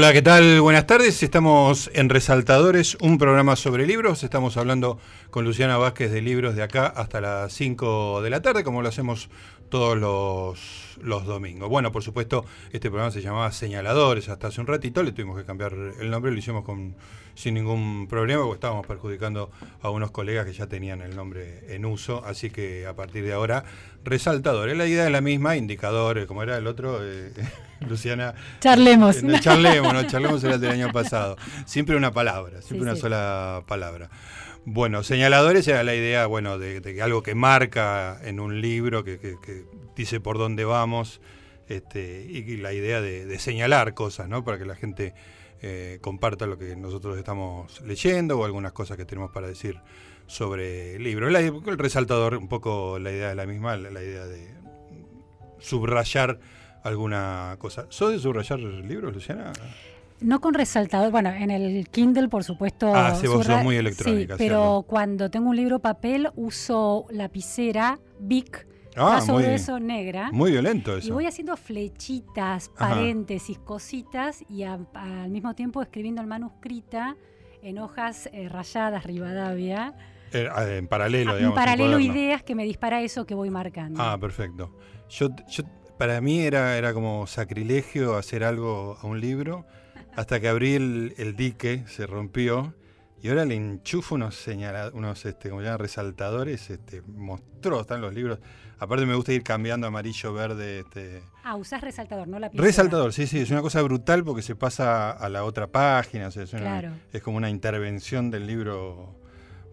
Hola, ¿qué tal? Buenas tardes. Estamos en Resaltadores, un programa sobre libros. Estamos hablando con Luciana Vázquez de libros de acá hasta las 5 de la tarde, como lo hacemos todos los, los domingos. Bueno, por supuesto, este programa se llamaba Señaladores hasta hace un ratito, le tuvimos que cambiar el nombre, lo hicimos con, sin ningún problema, porque estábamos perjudicando a unos colegas que ya tenían el nombre en uso, así que a partir de ahora, Resaltadores. La idea es la misma, indicadores, como era el otro, eh, Luciana. Charlemos. No, charlemos, no, charlemos era del año pasado. Siempre una palabra, siempre una sola palabra. Bueno, señaladores era la idea, bueno, de, algo que marca en un libro, que, dice por dónde vamos, este, y la idea de, señalar cosas, ¿no? Para que la gente eh, comparta lo que nosotros estamos leyendo o algunas cosas que tenemos para decir sobre el libro. el resaltador, un poco la idea de la misma, la idea de subrayar alguna cosa. ¿Sos de subrayar libros, Luciana? No con resaltador, bueno, en el Kindle por supuesto. Ah, sí, vos sos muy electrónica. Sí, pero cuando tengo un libro papel uso lapicera Bic, ah, sobre eso negra. Muy violento eso. Y voy haciendo flechitas, paréntesis, cositas y al mismo tiempo escribiendo el manuscrita en hojas eh, rayadas, Rivadavia. Eh, ah, en paralelo, digamos. En paralelo ideas que me dispara eso que voy marcando. Ah, perfecto. Yo, yo para mí era, era como sacrilegio hacer algo a un libro, hasta que abrí el, dique, se rompió, y ahora le enchufo unos señalados, unos este, como llaman, resaltadores, este, monstruos, están los libros. Aparte me gusta ir cambiando amarillo, verde. Este. Ah, usás resaltador, no la Resaltador, sí, sí, es una cosa brutal porque se pasa a la otra página, es, es como una intervención del libro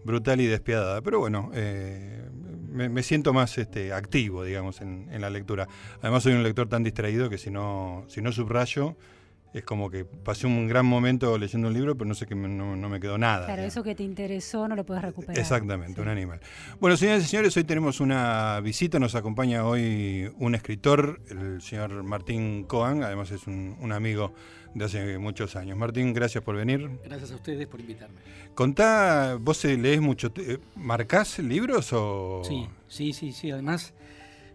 brutal y despiadada. Pero bueno, eh, me, siento más este, activo, digamos, en, la lectura. Además soy un lector tan distraído que si no, si no subrayo, es como que pasé un gran momento leyendo un libro, pero no sé que no, me quedó nada. Claro, eso que te interesó no lo puedes recuperar. Exactamente, un animal. Bueno, señoras y señores, hoy tenemos una visita, nos acompaña hoy un escritor, el señor Martín Coan, además es un, un amigo de hace muchos años. Martín, gracias por venir. Gracias a ustedes por invitarme. Contá, vos lees mucho, ¿marcás libros o...? Sí, sí, sí, sí, además...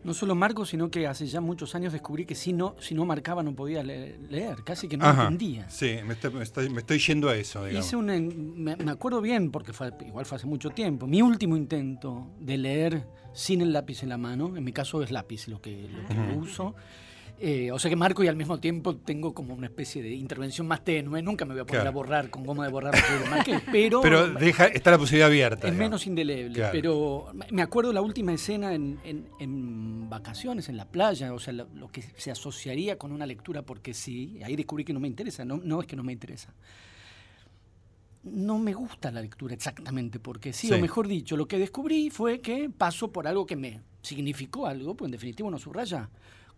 No solo marco, sino que hace ya muchos años descubrí que si no, si no marcaba no podía leer, casi que no entendía. Sí, me estoy, yendo a eso. Hice un, me, acuerdo bien, porque fue, igual fue hace mucho tiempo, mi último intento de leer sin el lápiz en la mano, en mi caso es lápiz lo que, lo que uso, eh, o sea que marco y al mismo tiempo tengo como una especie de intervención más tenue. Nunca me voy a poner a borrar con goma de borrar pero. Pero deja, está la posibilidad abierta. Es menos indeleble. Pero me acuerdo la última escena en, en, vacaciones, en la playa, o sea, lo, que se asociaría con una lectura porque sí. Ahí descubrí que no me interesa. No, no es que no me interesa no me gusta la lectura exactamente porque sí, o mejor dicho, lo que descubrí fue que paso por algo que me significó algo, pues en definitiva uno subraya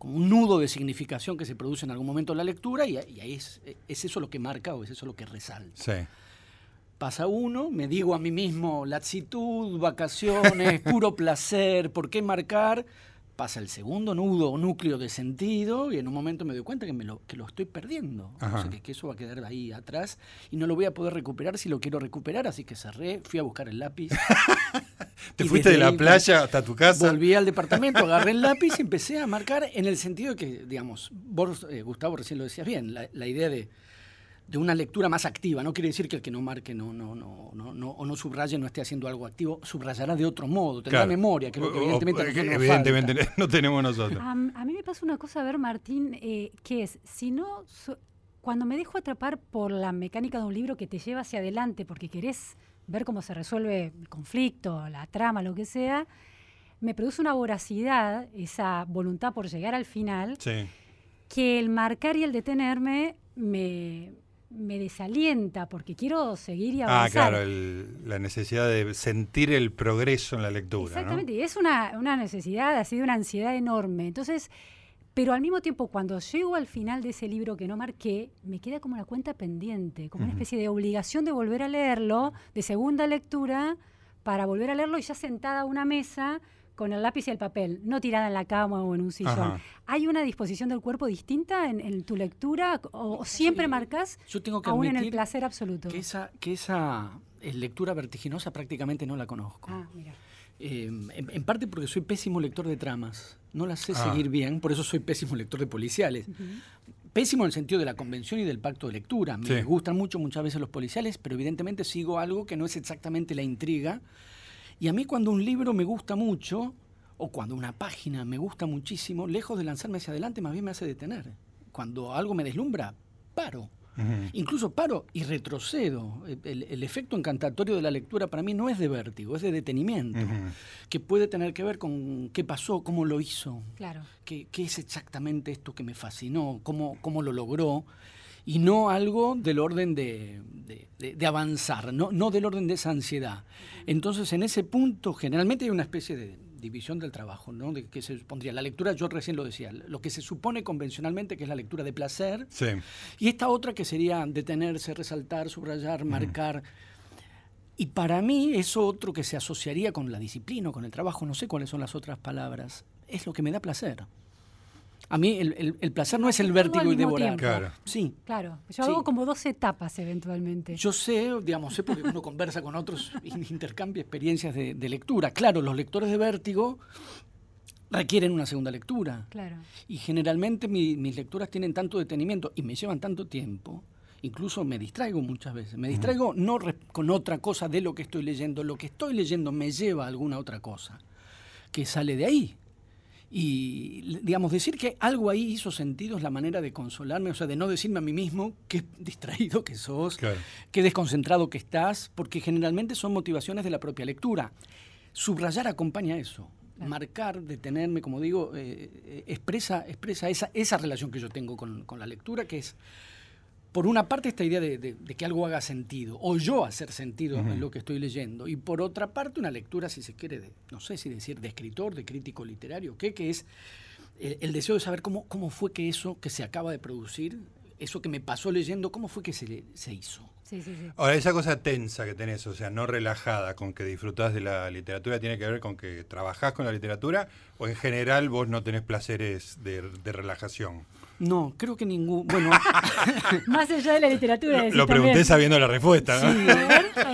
como un nudo de significación que se produce en algún momento en la lectura y, ahí es, eso lo que marca o es eso lo que resalta. Pasa uno, me digo a mí mismo, latitud, vacaciones, puro placer, ¿por qué marcar? Pasa el segundo nudo o núcleo de sentido y en un momento me doy cuenta que, me lo, que lo estoy perdiendo. O sea, que, eso va a quedar ahí atrás y no lo voy a poder recuperar si lo quiero recuperar, así que cerré, fui a buscar el lápiz. ¿Te fuiste de la playa hasta tu casa? Volví al departamento, agarré el lápiz y empecé a marcar en el sentido que, digamos, vos, eh, Gustavo, recién lo decías bien, la idea de de una lectura más activa. No quiere decir que el que no marque no, no, no, no, o no subraye no esté haciendo algo activo, subrayará de otro modo, tendrá memoria, que, evidentemente, evidentemente no tenemos nosotros. A, mí me pasa una cosa, a ver, Martín, eh, que es, si no, cuando me dejo atrapar por la mecánica de un libro que te lleva hacia adelante, porque querés ver cómo se resuelve el conflicto, la trama, lo que sea, me produce una voracidad, esa voluntad por llegar al final, que el marcar y el detenerme me, me desalienta porque quiero seguir y ah, avanzar. Ah, claro, la necesidad de sentir el progreso en la lectura. Exactamente, y es una, una necesidad, así de una ansiedad enorme. Entonces, pero al mismo tiempo, cuando llego al final de ese libro que no marqué, me queda como la cuenta pendiente, como una especie de obligación de volver a leerlo, de segunda lectura, para volver a leerlo y ya sentada a una mesa con el lápiz y el papel, no tirada en la cama o en un sillón. ¿Hay una disposición del cuerpo distinta en, tu lectura o, siempre marcas yo tengo que aún en el placer absoluto? Que esa, que esa eh, lectura vertiginosa prácticamente no la conozco. Ah, mira. Eh, en, parte porque soy pésimo lector de tramas. No las sé ah. seguir bien, por eso soy pésimo lector de policiales. pésimo en el sentido de la convención y del pacto de lectura. Me gustan mucho muchas veces los policiales, pero evidentemente sigo algo que no es exactamente la intriga. Y a mí cuando un libro me gusta mucho, o cuando una página me gusta muchísimo, lejos de lanzarme hacia adelante, más bien me hace detener. Cuando algo me deslumbra, paro. Incluso paro y retrocedo. El, efecto encantatorio de la lectura para mí no es de vértigo, es de detenimiento, que puede tener que ver con qué pasó, cómo lo hizo, claro. qué, es exactamente esto que me fascinó, cómo, cómo lo logró, y no algo del orden de, de, avanzar, no, no del orden de esa ansiedad. Entonces, en ese punto, generalmente hay una especie de, división del trabajo, ¿no? De que se supondría la lectura, yo recién lo decía, lo que se supone convencionalmente que es la lectura de placer, sí. y esta otra que sería detenerse, resaltar, subrayar, marcar. Y para mí eso otro que se asociaría con la disciplina, con el trabajo, no sé cuáles son las otras palabras, es lo que me da placer. A mí el, el, placer no es el vértigo y devorar. Claro. Sí. Claro. Yo hago como dos etapas eventualmente. Yo sé, digamos, sé porque uno conversa con otros, intercambia experiencias de, lectura. Claro, los lectores de vértigo requieren una segunda lectura. Claro. Y generalmente mis lecturas tienen tanto detenimiento y me llevan tanto tiempo. Incluso me distraigo muchas veces. Me distraigo no con otra cosa de lo que estoy leyendo. Lo que estoy leyendo me lleva a alguna otra cosa que sale de ahí. Y, digamos, decir que algo ahí hizo sentido es la manera de consolarme, o sea, de no decirme a mí mismo qué distraído que sos, qué desconcentrado que estás, porque generalmente son motivaciones de la propia lectura. Subrayar acompaña eso. Marcar, detenerme, como digo, eh, eh, expresa, expresa esa, esa relación que yo tengo con, con la lectura, que es por una parte esta idea de, que algo haga sentido, o yo hacer sentido en lo que estoy leyendo, y por otra parte una lectura, si se quiere, de, no sé si decir, de escritor, de crítico literario, ¿qué? que es el, deseo de saber cómo, cómo fue que eso que se acaba de producir, eso que me pasó leyendo, cómo fue que se, se hizo. Sí, sí, sí. Ahora, esa cosa tensa que tenés, o sea, no relajada, con que disfrutás de la literatura, ¿tiene que ver con que trabajás con la literatura o en general vos no tenés placeres de relajación? No, creo que ningún. Bueno. Más allá de la literatura. Lo, pregunté sabiendo la respuesta, ¿no? Sí,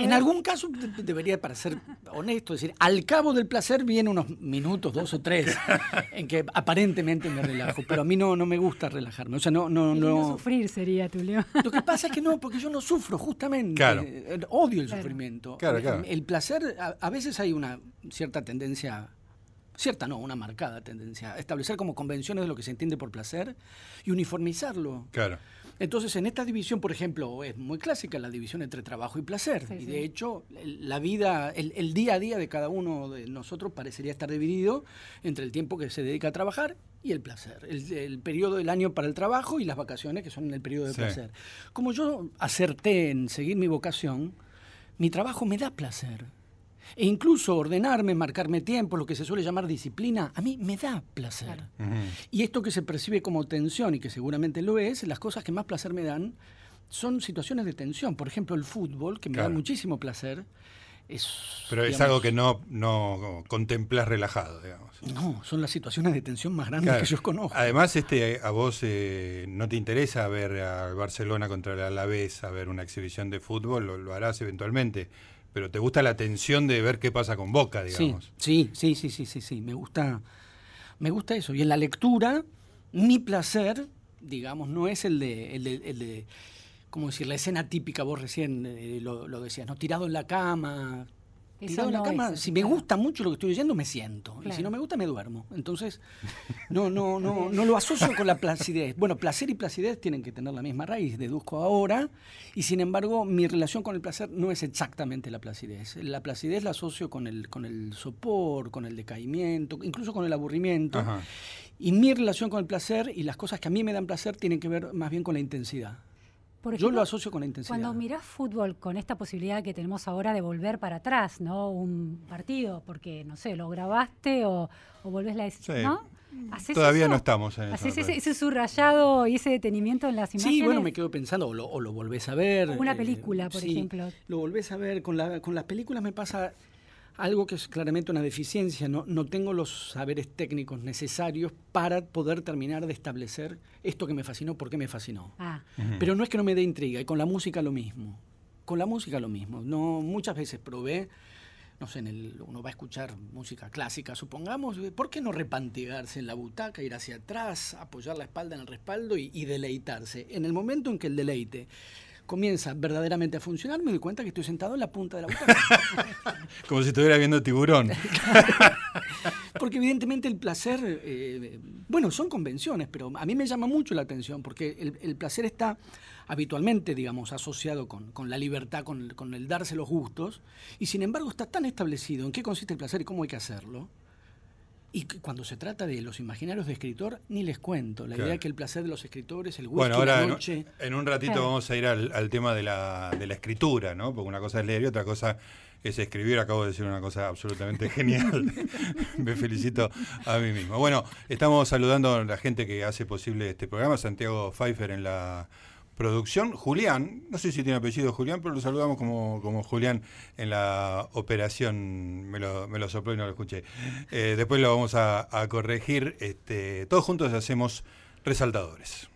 en algún caso debería, para ser honesto, decir, al cabo del placer vienen unos minutos, dos o tres, en que aparentemente me relajo, pero a mí no, no me gusta relajarme. O sea, no. no, no... sufrir sería, Tulio. Lo que pasa es que no, porque yo no sufro, justamente. Claro. Odio el sufrimiento. Claro, claro. El, placer, a veces hay una cierta tendencia cierta no, una marcada tendencia, a establecer como convenciones de lo que se entiende por placer y uniformizarlo. Claro. Entonces, en esta división, por ejemplo, es muy clásica la división entre trabajo y placer. y de hecho, la vida, el, día a día de cada uno de nosotros parecería estar dividido entre el tiempo que se dedica a trabajar y el placer. El, periodo del año para el trabajo y las vacaciones, que son en el periodo de placer. Como yo acerté en seguir mi vocación, mi trabajo me da placer. E incluso ordenarme, marcarme tiempo, lo que se suele llamar disciplina, a mí me da placer. Y esto que se percibe como tensión y que seguramente lo es, las cosas que más placer me dan son situaciones de tensión. Por ejemplo, el fútbol, que me da muchísimo placer. Es, Pero es algo que no, no contemplas relajado, digamos. No, son las situaciones de tensión más grandes que yo conozco. Además, este, a vos eh, no te interesa ver a Barcelona contra el Alavés, a ver una exhibición de fútbol, lo harás eventualmente pero te gusta la tensión de ver qué pasa con Boca, digamos. Sí, sí, sí, sí, sí, sí, me gusta, me gusta eso. Y en la lectura, mi placer, digamos, no es el de, el de, el de ¿cómo decir? La escena típica, vos recién eh, lo, lo, decías, ¿no? Tirado en la cama, tirado en la cama, si me gusta mucho lo que estoy leyendo, me siento. Y si no me gusta, me duermo. Entonces, no, no, no, no lo asocio con la placidez. Bueno, placer y placidez tienen que tener la misma raíz, deduzco ahora. Y sin embargo, mi relación con el placer no es exactamente la placidez. La placidez la asocio con el, con el sopor, con el decaimiento, incluso con el aburrimiento. Y mi relación con el placer y las cosas que a mí me dan placer tienen que ver más bien con la intensidad. Yo lo asocio con la intensidad. Cuando mirás fútbol con esta posibilidad que tenemos ahora de volver para atrás, ¿no? Un partido, porque, no sé, lo grabaste o, o volvés la decisión, ¿no? Todavía no estamos en eso. Ese, ese, subrayado y ese detenimiento en las imágenes. Sí, bueno, me quedo pensando, o lo, o lo volvés a ver. una eh, película, por sí, ejemplo. Lo volvés a ver. Con, la, con las películas me pasa algo que es claramente una deficiencia. No, no tengo los saberes técnicos necesarios para poder terminar de establecer esto que me fascinó, por qué me fascinó. Ah. Pero no es que no me dé intriga, y con la música lo mismo. Con la música lo mismo. No, muchas veces probé no sé, en el, uno va a escuchar música clásica, supongamos, ¿por qué no repantigarse en la butaca, ir hacia atrás, apoyar la espalda en el respaldo y, y deleitarse? En el momento en que el deleite comienza verdaderamente a funcionar, me doy cuenta que estoy sentado en la punta de la butaca. Como si estuviera viendo tiburón. porque evidentemente el placer, eh, bueno, son convenciones, pero a mí me llama mucho la atención, porque el, placer está habitualmente, digamos, asociado con, la libertad, con, con, el darse los gustos, y sin embargo está tan establecido en qué consiste el placer y cómo hay que hacerlo, y cuando se trata de los imaginarios de escritor, ni les cuento. La idea es que el placer de los escritores, el gusto de la noche. En, un ratito vamos a ir al, tema de la, de la, escritura, ¿no? Porque una cosa es leer y otra cosa es escribir. Acabo de decir una cosa absolutamente genial. Me felicito a mí mismo. Bueno, estamos saludando a la gente que hace posible este programa. Santiago Pfeiffer en la producción Julián, no sé si tiene apellido Julián, pero lo saludamos como, como Julián en la operación, me lo, me lo sopló y no lo escuché. Eh, después lo vamos a, corregir, este, todos juntos hacemos resaltadores.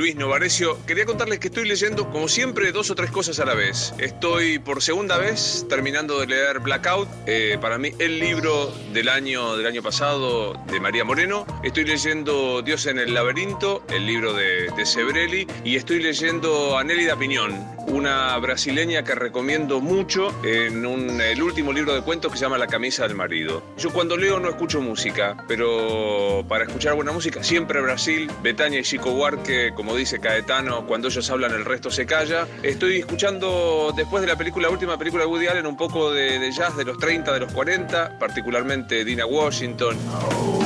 Luis Novarecio. Quería contarles que estoy leyendo, como siempre, dos o tres cosas a la vez. Estoy por segunda vez terminando de leer Blackout, eh, para mí el libro del año, del año pasado de María Moreno. Estoy leyendo Dios en el laberinto, el libro de, de Sebrelli. Y estoy leyendo Anélida Piñón, una brasileña que recomiendo mucho en el último libro de cuentos que se llama La camisa del marido. Yo cuando leo no escucho música, pero para escuchar buena música siempre Brasil, Betania y Chico Huarque, como dice Caetano, cuando ellos hablan el resto se calla. Estoy escuchando después de la película, la última película de Woody Allen, un poco de, jazz de los 30, de los 40, particularmente Dina Washington.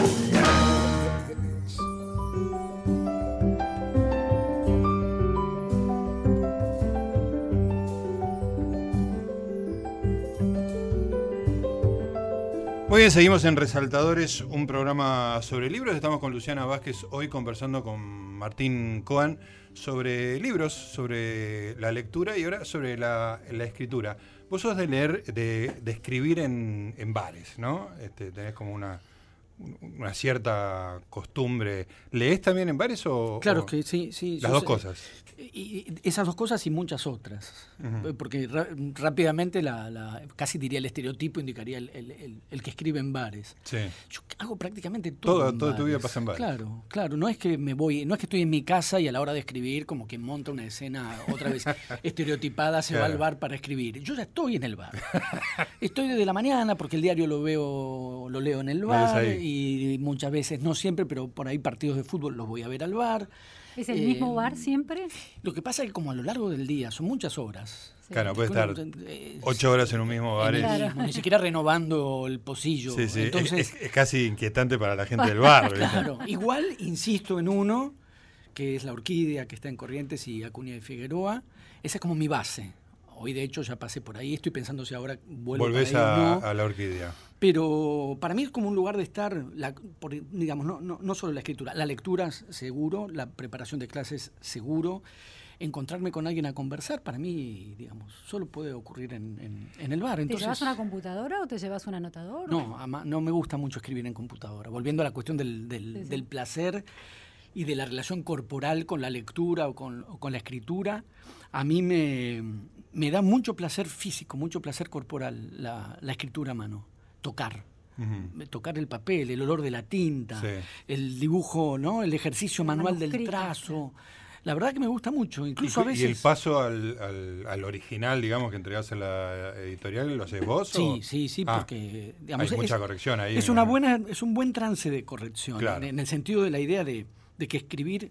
Muy bien, seguimos en Resaltadores, un programa sobre libros. Estamos con Luciana Vázquez hoy conversando con Martín Coan sobre libros, sobre la lectura y ahora sobre la, escritura. Vos sos de leer, de, escribir en, bares, ¿no? Este, tenés como una, una cierta costumbre. ¿Lees también en bares o...? Claro que sí, sí. Las dos cosas. Y esas dos cosas y muchas otras. Porque rápidamente, la, casi diría el estereotipo, indicaría el, que escribe en bares. Yo hago prácticamente todo. Toda tu vida pasa en bares. Claro, claro. No es que me voy, no es que estoy en mi casa y a la hora de escribir, como que monta una escena otra vez estereotipada, se va al bar para escribir. Yo ya estoy en el bar. estoy desde la mañana porque el diario lo veo, lo leo en el bar y muchas veces, no siempre, pero por ahí partidos de fútbol los voy a ver al bar. ¿Es el mismo bar siempre? Lo que pasa es que como a lo largo del día, son muchas horas. Claro, puede estar ocho horas en un mismo bar. Ni siquiera renovando el pocillo. Sí, sí. Entonces, es, casi inquietante para la gente del bar. claro, igual insisto en uno, que es la orquídea que está en Corrientes y Acuña de Figueroa. Esa es como mi base. Hoy, de hecho, ya pasé por ahí. Estoy pensando si ahora vuelvo Volvés a, a la orquídea. Pero para mí es como un lugar de estar, digamos, no, no, no, solo la escritura, la lectura seguro, la preparación de clases seguro, encontrarme con alguien a conversar, para mí, digamos, solo puede ocurrir en, el bar. ¿Te llevas una computadora o te llevas un anotador? No, no me gusta mucho escribir en computadora. Volviendo a la cuestión del, del, placer y de la relación corporal con la lectura o con, o con la escritura, a mí me, me, da mucho placer físico, mucho placer corporal la, la escritura a mano tocar. Tocar el papel, el olor de la tinta, el dibujo, ¿no? el ejercicio manual del trazo. La verdad que me gusta mucho, incluso a veces... ¿Y el paso al, al, original, digamos, que entregas en la editorial, lo haces vos? Sí, sí, sí, ah, porque... hay mucha corrección ahí. Es, una buena, es un buen trance de corrección, en, el sentido de la idea de, de que escribir...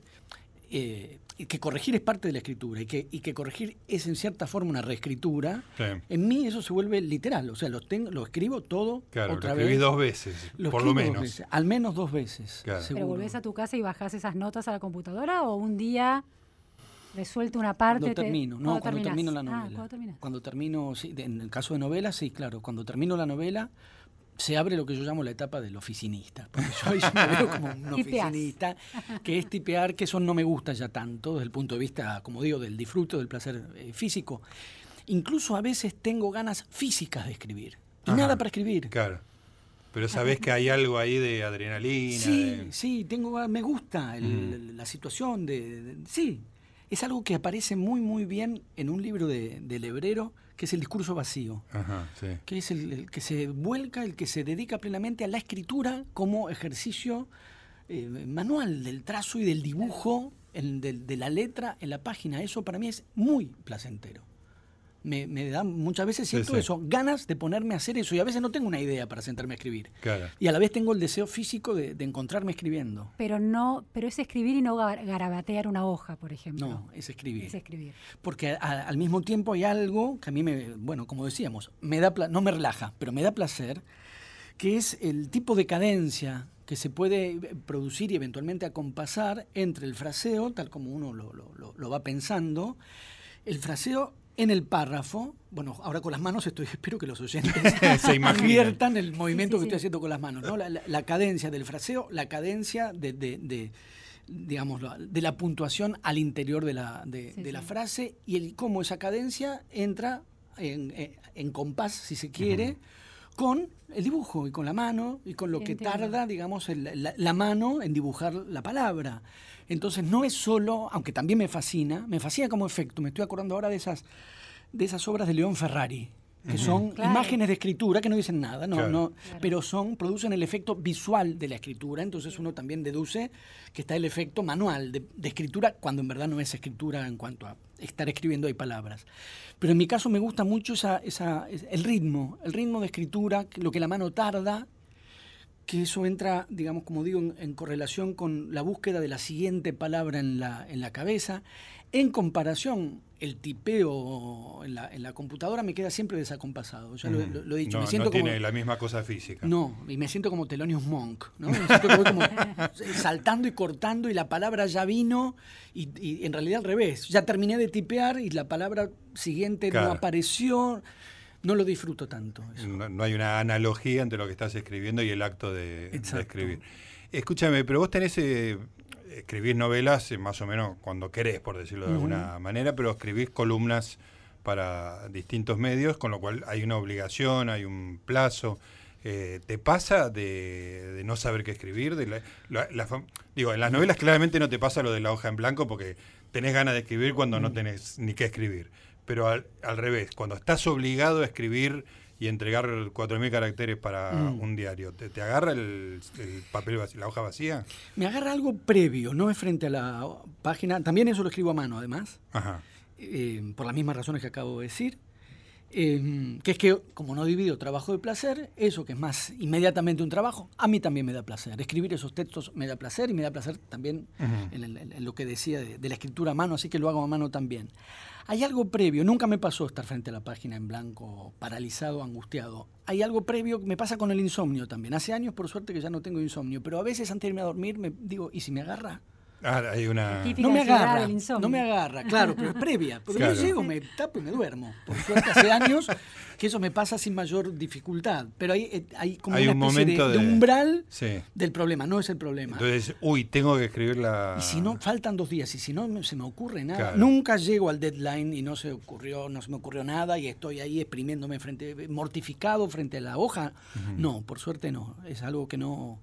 Eh, que corregir es parte de la escritura y que, y que corregir es en cierta forma una reescritura, en mí eso se vuelve literal. O sea, lo, tengo, lo escribo todo claro, otra lo escribí dos veces, por lo menos. al menos dos veces. ¿Pero volvés a tu casa y bajás esas notas a la computadora o un día resuelto una parte? Cuando termino, no, cuando termino la ah, novela. cuando termino, sí, en el caso de novela, sí, claro. Cuando termino la novela se abre lo que yo llamo la etapa del oficinista. Porque yo, me veo como un oficinista, que es tipear, que eso no me gusta ya tanto desde el punto de vista, como digo, del disfrute, del placer eh, físico. Incluso a veces tengo ganas físicas de escribir. Y nada para escribir. Claro. Pero sabes que hay algo ahí de adrenalina. Sí, sí, tengo, me gusta la situación de, Sí, es algo que aparece muy, muy bien en un libro de, de Lebrero que es el discurso vacío, que es el, que se vuelca, el que se dedica plenamente a la escritura como ejercicio eh, manual del trazo y del dibujo, de la letra en la página. Eso para mí es muy placentero me, me da muchas veces siento eso, ganas de ponerme a hacer eso y a veces no tengo una idea para sentarme a escribir. Y a la vez tengo el deseo físico de, encontrarme escribiendo. Pero no, pero es escribir y no garabatear una hoja, por ejemplo. No, es escribir. Es escribir. Porque al mismo tiempo hay algo que a mí me, bueno, como decíamos, me da no me relaja, pero me da placer, que es el tipo de cadencia que se puede producir y eventualmente acompasar entre el fraseo, tal como uno lo, lo, lo va pensando, el fraseo en el párrafo, bueno, ahora con las manos estoy, espero que los oyentes se inviertan el movimiento que estoy haciendo con las manos, ¿no? La, cadencia del fraseo, la cadencia de, digamos, de la puntuación al interior de la, de, la frase y el, cómo esa cadencia entra en, compás, si se quiere, con el dibujo y con la mano y con lo que tarda, digamos, la, mano en dibujar la palabra. Entonces no es solo, aunque también me fascina, me fascina como efecto. Me estoy acordando ahora de esas, de esas obras de León Ferrari, que son imágenes de escritura que no dicen nada, no, no, pero son, producen el efecto visual de la escritura, entonces uno también deduce que está el efecto manual de, escritura, cuando en verdad no es escritura en cuanto a estar escribiendo hay palabras. Pero en mi caso me gusta mucho esa, esa, el ritmo, el ritmo de escritura, lo que la mano tarda, que eso entra, digamos, como digo, en, correlación con la búsqueda de la siguiente palabra en la, en la cabeza. En comparación, el tipeo en la, en la, computadora me queda siempre desacompasado. Ya lo, he dicho. No, siento tiene la misma cosa física. No, y me siento como Telonius Monk. ¿no? Me siento que voy como saltando y cortando y la palabra ya vino y, en realidad al revés. Ya terminé de tipear y la palabra siguiente no apareció. No lo disfruto tanto. No, hay una analogía entre lo que estás escribiendo y el acto de, escribir. Escúchame, pero vos tenés eh, escribís novelas eh, más o menos cuando querés, por decirlo de alguna manera, pero escribís columnas para distintos medios, con lo cual hay una obligación, hay un plazo. Eh, ¿Te pasa de, no saber qué escribir? De digo, en las novelas claramente no te pasa lo de la hoja en blanco porque tenés ganas de escribir cuando no tenés ni qué escribir. Pero al, al revés, cuando estás obligado a escribir y entregar 4.000 caracteres para mm. un diario, ¿te, agarra el, papel, la hoja vacía? Me agarra algo previo, no es frente a la página. También eso lo escribo a mano, además. Eh, por las mismas razones que acabo de decir. Eh, que es que como no divido trabajo de placer, eso que es más inmediatamente un trabajo, a mí también me da placer. Escribir esos textos me da placer y me da placer también en, lo que decía de, la escritura a mano, así que lo hago a mano también. Hay algo previo, nunca me pasó estar frente a la página en blanco, paralizado, angustiado. Hay algo previo, me pasa con el insomnio también. Hace años, por suerte, que ya no tengo insomnio, pero a veces antes de irme a dormir me digo, ¿y si me agarra? Ah, hay una... No me agarra, no me agarra, claro, pero es previa. Porque yo llego, me tapo y me duermo. Por suerte, hace años que eso me pasa sin mayor dificultad. Pero hay, eh, hay como una especie de, umbral del problema, no es el problema. Entonces, uy, tengo que escribir la... Y si no, faltan dos días, y si no, no se me ocurre nada. Nunca llego al deadline y no se ocurrió, no se me ocurrió nada y estoy ahí exprimiéndome frente, mortificado frente a la hoja. No, por suerte no. Es algo que no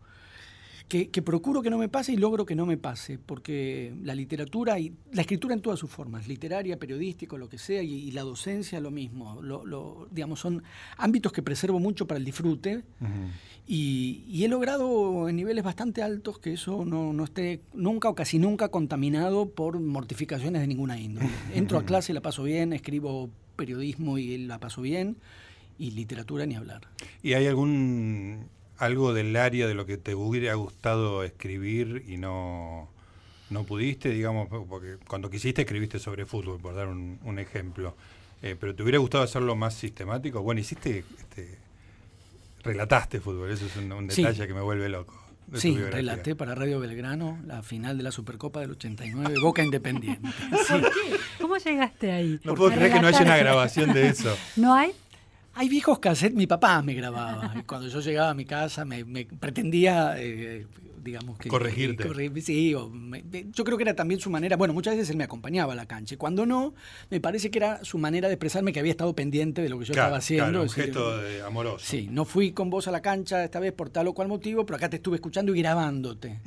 que, procuro que no me pase y logro que no me pase, porque la literatura y la escritura en todas sus formas, literaria, periodístico, lo que sea, y, la docencia lo mismo, lo, digamos, son ámbitos que preservo mucho para el disfrute y, he logrado en niveles bastante altos que eso no, no, esté nunca o casi nunca contaminado por mortificaciones de ninguna índole. Entro a clase y la paso bien, escribo periodismo y la paso bien, y literatura ni hablar. ¿Y hay algún algo del área de lo que te hubiera gustado escribir y no, no pudiste, digamos, porque cuando quisiste escribiste sobre fútbol, por dar un, ejemplo, eh, pero te hubiera gustado hacerlo más sistemático. Bueno, hiciste, este, relataste fútbol, eso es un, detalle que me vuelve loco. Sí, relaté para Radio Belgrano la final de la Supercopa del 89, Boca Independiente. ¿Cómo llegaste ahí? No puedo creer que no haya una grabación de eso. ¿No hay? Hay viejos cassettes, mi papá me grababa. Cuando yo llegaba a mi casa me, pretendía, eh, digamos que... Corregirte. sí, yo creo que era también su manera, bueno, muchas veces él me acompañaba a la cancha. Cuando no, me parece que era su manera de expresarme que había estado pendiente de lo que yo estaba haciendo. Claro, un gesto amoroso. Sí, no fui con vos a la cancha esta vez por tal o cual motivo, pero acá te estuve escuchando y grabándote.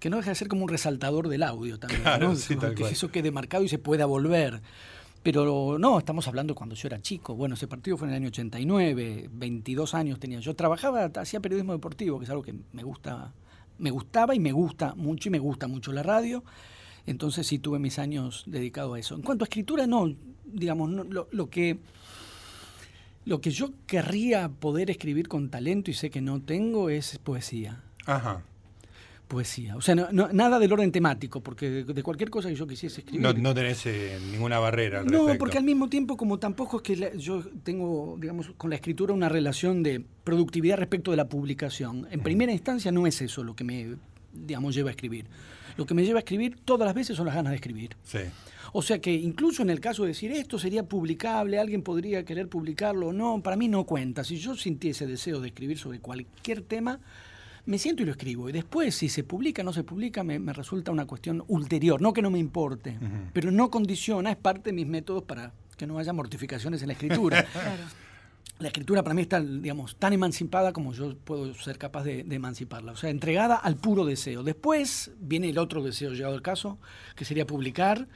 Que no deja de ser como un resaltador del audio también, ¿no? que eso quede marcado y se pueda volver. Pero no, estamos hablando cuando yo era chico. Bueno, ese partido fue en el año 89, 22 años tenía. Yo trabajaba, hacía periodismo deportivo, que es algo que me gusta, me gustaba y me gusta mucho y me gusta mucho la radio. Entonces sí tuve mis años dedicados a eso. En cuanto a escritura, no, digamos, lo, lo que lo que yo querría poder escribir con talento y sé que no tengo es poesía. Ajá poesía. O sea, no, nada del orden temático, porque de cualquier cosa que yo quisiese escribir. No, no tenés eh, ninguna barrera. Al no, porque al mismo tiempo, como tampoco es que yo tengo, digamos, con la escritura una relación de productividad respecto de la publicación. En primera instancia no es eso lo que me, digamos, lleva a escribir. Lo que me lleva a escribir todas las veces son las ganas de escribir. Sí. O sea que incluso en el caso de decir esto sería publicable, alguien podría querer publicarlo o no, para mí no cuenta. Si yo sintiese deseo de escribir sobre cualquier tema, me siento y lo escribo. Y después, si se publica o no se publica, me, resulta una cuestión ulterior. No que no me importe, pero no condiciona, es parte de mis métodos para que no haya mortificaciones en la escritura. la escritura para mí está, digamos, tan emancipada como yo puedo ser capaz de, emanciparla. O sea, entregada al puro deseo. Después viene el otro deseo llegado al caso, que sería publicar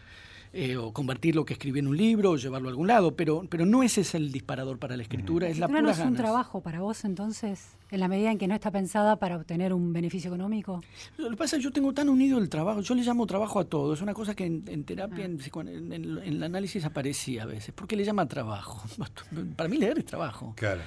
eh, o convertir lo que escribí en un libro o llevarlo a algún lado, pero, pero no ese es el disparador para la escritura, es la pura no es un trabajo para vos entonces, en la medida en que no está pensada para obtener un beneficio económico? Lo que pasa es que yo tengo tan unido el trabajo, yo le llamo trabajo a todo, es una cosa que en, terapia, ah. en, en, el análisis aparecía a veces, ¿por qué le llama trabajo? Para mí leer es trabajo. Claro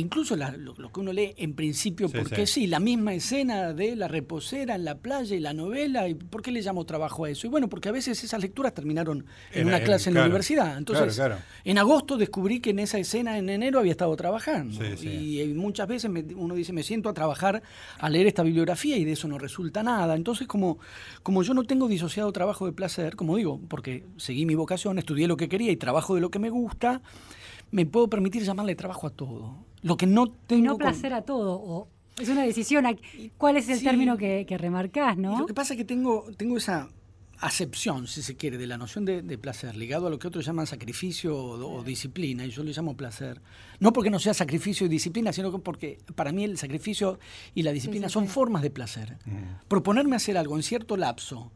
incluso lo, que uno lee en principio, porque sí. la misma escena de la reposera en la playa y la novela, y ¿por qué le llamo trabajo a eso? Y bueno, porque a veces esas lecturas terminaron en, una clase en la universidad. Entonces, en agosto descubrí que en esa escena en enero había estado trabajando. Y, muchas veces uno dice, me siento a trabajar, a leer esta bibliografía y de eso no resulta nada. Entonces, como, como yo no tengo disociado trabajo de placer, como digo, porque seguí mi vocación, estudié lo que quería y trabajo de lo que me gusta, me puedo permitir llamarle trabajo a todo. Lo que no tengo. Y no placer a todo. O es una decisión. ¿Cuál es el término que, que, remarcás, no? lo que pasa es que tengo, tengo esa acepción, si se quiere, de la noción de, placer, ligado a lo que otros llaman sacrificio o, disciplina, y yo le llamo placer. No porque no sea sacrificio y disciplina, sino porque para mí el sacrificio y la disciplina son formas de placer. Mm. Proponerme hacer algo en cierto lapso,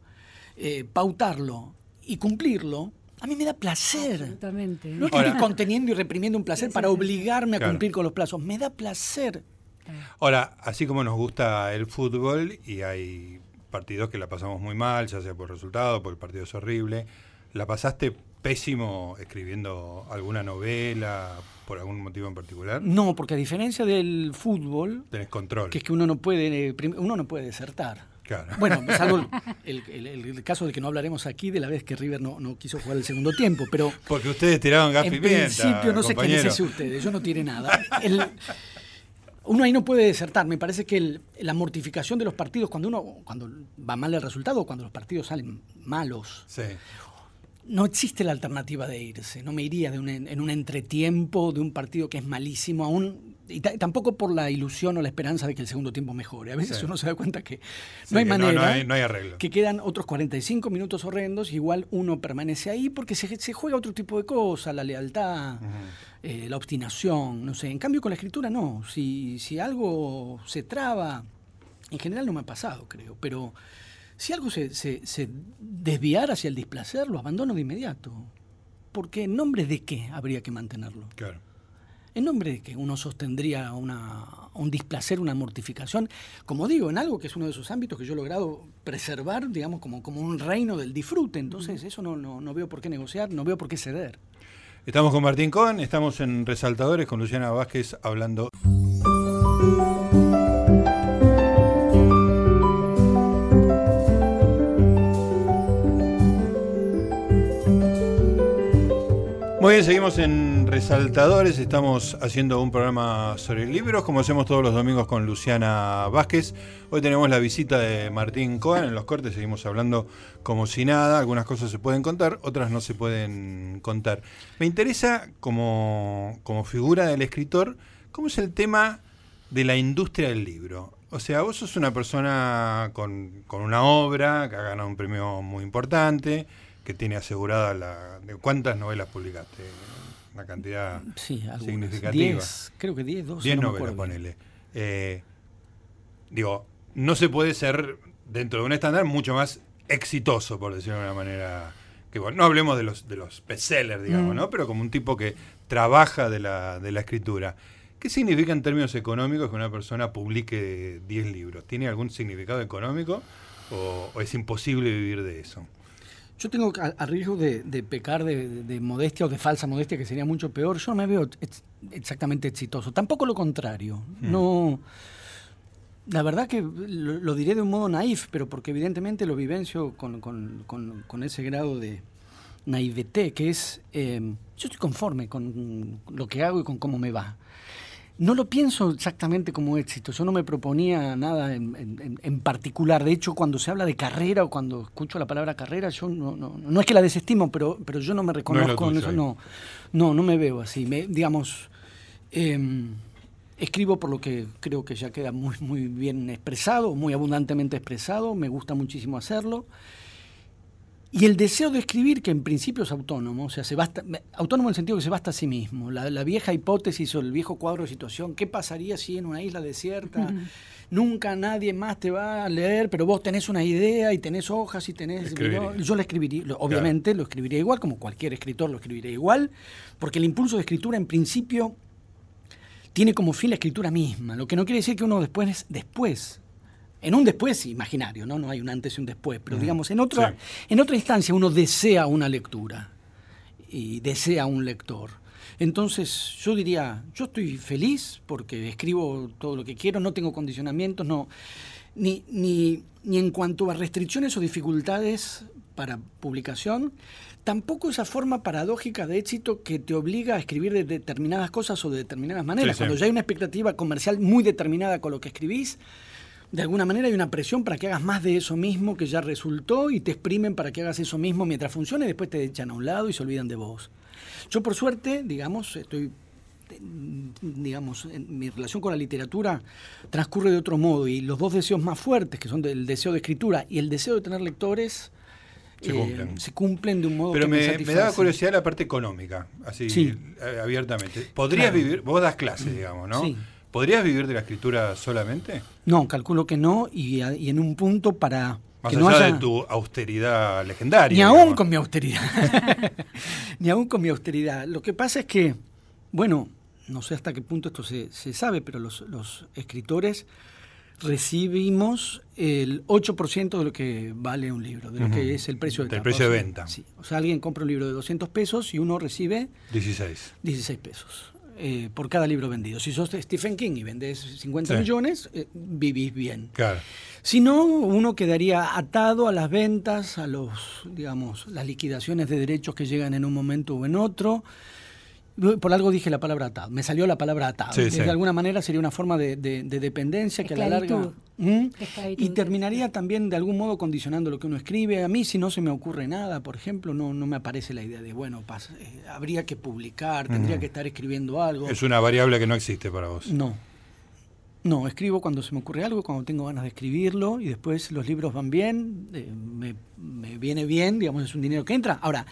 eh, pautarlo y cumplirlo, a mí me da placer. Absolutamente. No estoy conteniendo y reprimiendo un placer para obligarme a cumplir con los plazos. Me da placer. Ahora, así como nos gusta el fútbol y hay partidos que la pasamos muy mal, ya sea por resultado, porque el partido es horrible, ¿la pasaste pésimo escribiendo alguna novela por algún motivo en particular? No, porque a diferencia del fútbol... Tenés control. Que es que uno no puede, eh, uno no puede desertar. Bueno, salvo el, el, caso de que no hablaremos aquí de la vez que River no, no quiso jugar el segundo tiempo, pero... Porque ustedes tiraron gas en pimienta, principio no sé quién es ustedes, yo no tiré nada. uno ahí no puede desertar. Me parece que la mortificación de los partidos, cuando uno cuando va mal el resultado, cuando los partidos salen malos, no existe la alternativa de irse. No me iría de en un entretiempo de un partido que es malísimo, aún y tampoco por la ilusión o la esperanza de que el segundo tiempo mejore. A veces uno se da cuenta que no hay manera, no, hay, arreglo. que quedan otros 45 minutos horrendos, igual uno permanece ahí porque se, se juega otro tipo de cosas, la lealtad, eh, la obstinación, no sé. En cambio con la escritura no, si, si algo se traba, en general no me ha pasado, creo, pero si algo se, se, se desviara hacia el displacer, lo abandono de inmediato. Porque en nombre de qué habría que mantenerlo. Claro en nombre de que uno sostendría una, un displacer, una mortificación, como digo, en algo que es uno de esos ámbitos que yo he logrado preservar, digamos, como, como un reino del disfrute. Entonces, eso no, no, no veo por qué negociar, no veo por qué ceder. Estamos con Martín Cohen, estamos en Resaltadores con Luciana Vázquez hablando. Muy bien, seguimos en Resaltadores, estamos haciendo un programa sobre libros, como hacemos todos los domingos con Luciana Vázquez. Hoy tenemos la visita de Martín Cohen, en los cortes seguimos hablando como si nada, algunas cosas se pueden contar, otras no se pueden contar. Me interesa como, como figura del escritor, cómo es el tema de la industria del libro. O sea, vos sos una persona con, con una obra que ha ganado un premio muy importante, que tiene asegurada la... ¿Cuántas novelas publicaste? Una cantidad significativa. Diez, creo que 10, 12. 10 novelas, ponele. Eh, digo, no se puede ser, dentro de un estándar, mucho más exitoso, por decirlo de una manera. Que, bueno, no hablemos de los, de los bestsellers, digamos, mm. ¿no? Pero como un tipo que trabaja de la, de la escritura. ¿Qué significa en términos económicos que una persona publique 10 libros? ¿Tiene algún significado económico o es imposible vivir de eso? Yo tengo a, riesgo de, pecar de, modestia o de falsa modestia, que sería mucho peor. Yo no me veo exactamente exitoso. Tampoco lo contrario. Mm. No. La verdad que lo, diré de un modo naif, pero porque evidentemente lo vivencio con, con, ese grado de naivete, que es. Eh, yo estoy conforme con lo que hago y con cómo me va. No lo pienso exactamente como éxito, yo no me proponía nada en, particular. De hecho, cuando se habla de carrera o cuando escucho la palabra carrera, yo no, no, no es que la desestimo, pero, pero yo no me reconozco en eso, no, no, no me veo así. Me, digamos, em, escribo por lo que creo que ya queda muy, muy bien expresado, muy abundantemente expresado, me gusta muchísimo hacerlo. Y el deseo de escribir, que en principio es autónomo, o sea, se basta, autónomo en el sentido que se basta a sí mismo. La, vieja hipótesis o el viejo cuadro de situación, ¿qué pasaría si en una isla desierta nunca nadie más te va a leer, pero vos tenés una idea y tenés hojas y tenés... Yo la escribiría, obviamente lo escribiría igual, como cualquier escritor lo escribiría igual, porque el impulso de escritura en principio tiene como fin la escritura misma, lo que no quiere decir que uno después, después en un después imaginario, ¿no? No hay un antes y un después, pero digamos, en otra, en otra instancia uno desea una lectura y desea un lector. Entonces yo diría, yo estoy feliz porque escribo todo lo que quiero, no tengo condicionamientos, no, ni, ni, ni en cuanto a restricciones o dificultades para publicación, tampoco esa forma paradójica de éxito que te obliga a escribir de determinadas cosas o de determinadas maneras. Cuando ya hay una expectativa comercial muy determinada con lo que escribís, de alguna manera hay una presión para que hagas más de eso mismo que ya resultó y te exprimen para que hagas eso mismo mientras funcione y después te echan a un lado y se olvidan de vos. Yo por suerte, digamos, estoy digamos, en mi relación con la literatura transcurre de otro modo y los dos deseos más fuertes, que son el deseo de escritura y el deseo de tener lectores, se, cumplen. de un modo Pero me, me, da curiosidad la parte económica, así eh, abiertamente. ¿Podrías vivir, vos das clases, digamos, ¿no? Sí. ¿Podrías vivir de la escritura solamente? No, calculo que no, y, en un punto para... Más que allá no haya... de tu austeridad legendaria. Ni aún con mi austeridad. Ni aún con mi austeridad. Lo que pasa es que, bueno, no sé hasta qué punto esto se, sabe, pero los, escritores recibimos el 8% de lo que vale un libro, de lo que es el precio de, Del precio de venta. Sí. O sea, alguien compra un libro de 200 pesos y uno recibe 16. 16 pesos. Eh, por cada libro vendido. Si sos Stephen King y vendes 50 millones, eh, vivís bien. Claro. Si no, uno quedaría atado a las ventas, a los, digamos, las liquidaciones de derechos que llegan en un momento o en otro. Por algo dije la palabra atado. Me salió la palabra atado. De alguna manera sería una forma de, dependencia que a la larga. ¿Mm? Y terminaría también de algún modo condicionando lo que uno escribe. A mí, si no se me ocurre nada, por ejemplo, no, no me aparece la idea de, bueno, eh, habría que publicar, tendría que estar escribiendo algo. Es una variable que no existe para vos. No. No, escribo cuando se me ocurre algo, cuando tengo ganas de escribirlo y después los libros van bien, eh, me, me viene bien, digamos, es un dinero que entra. Ahora,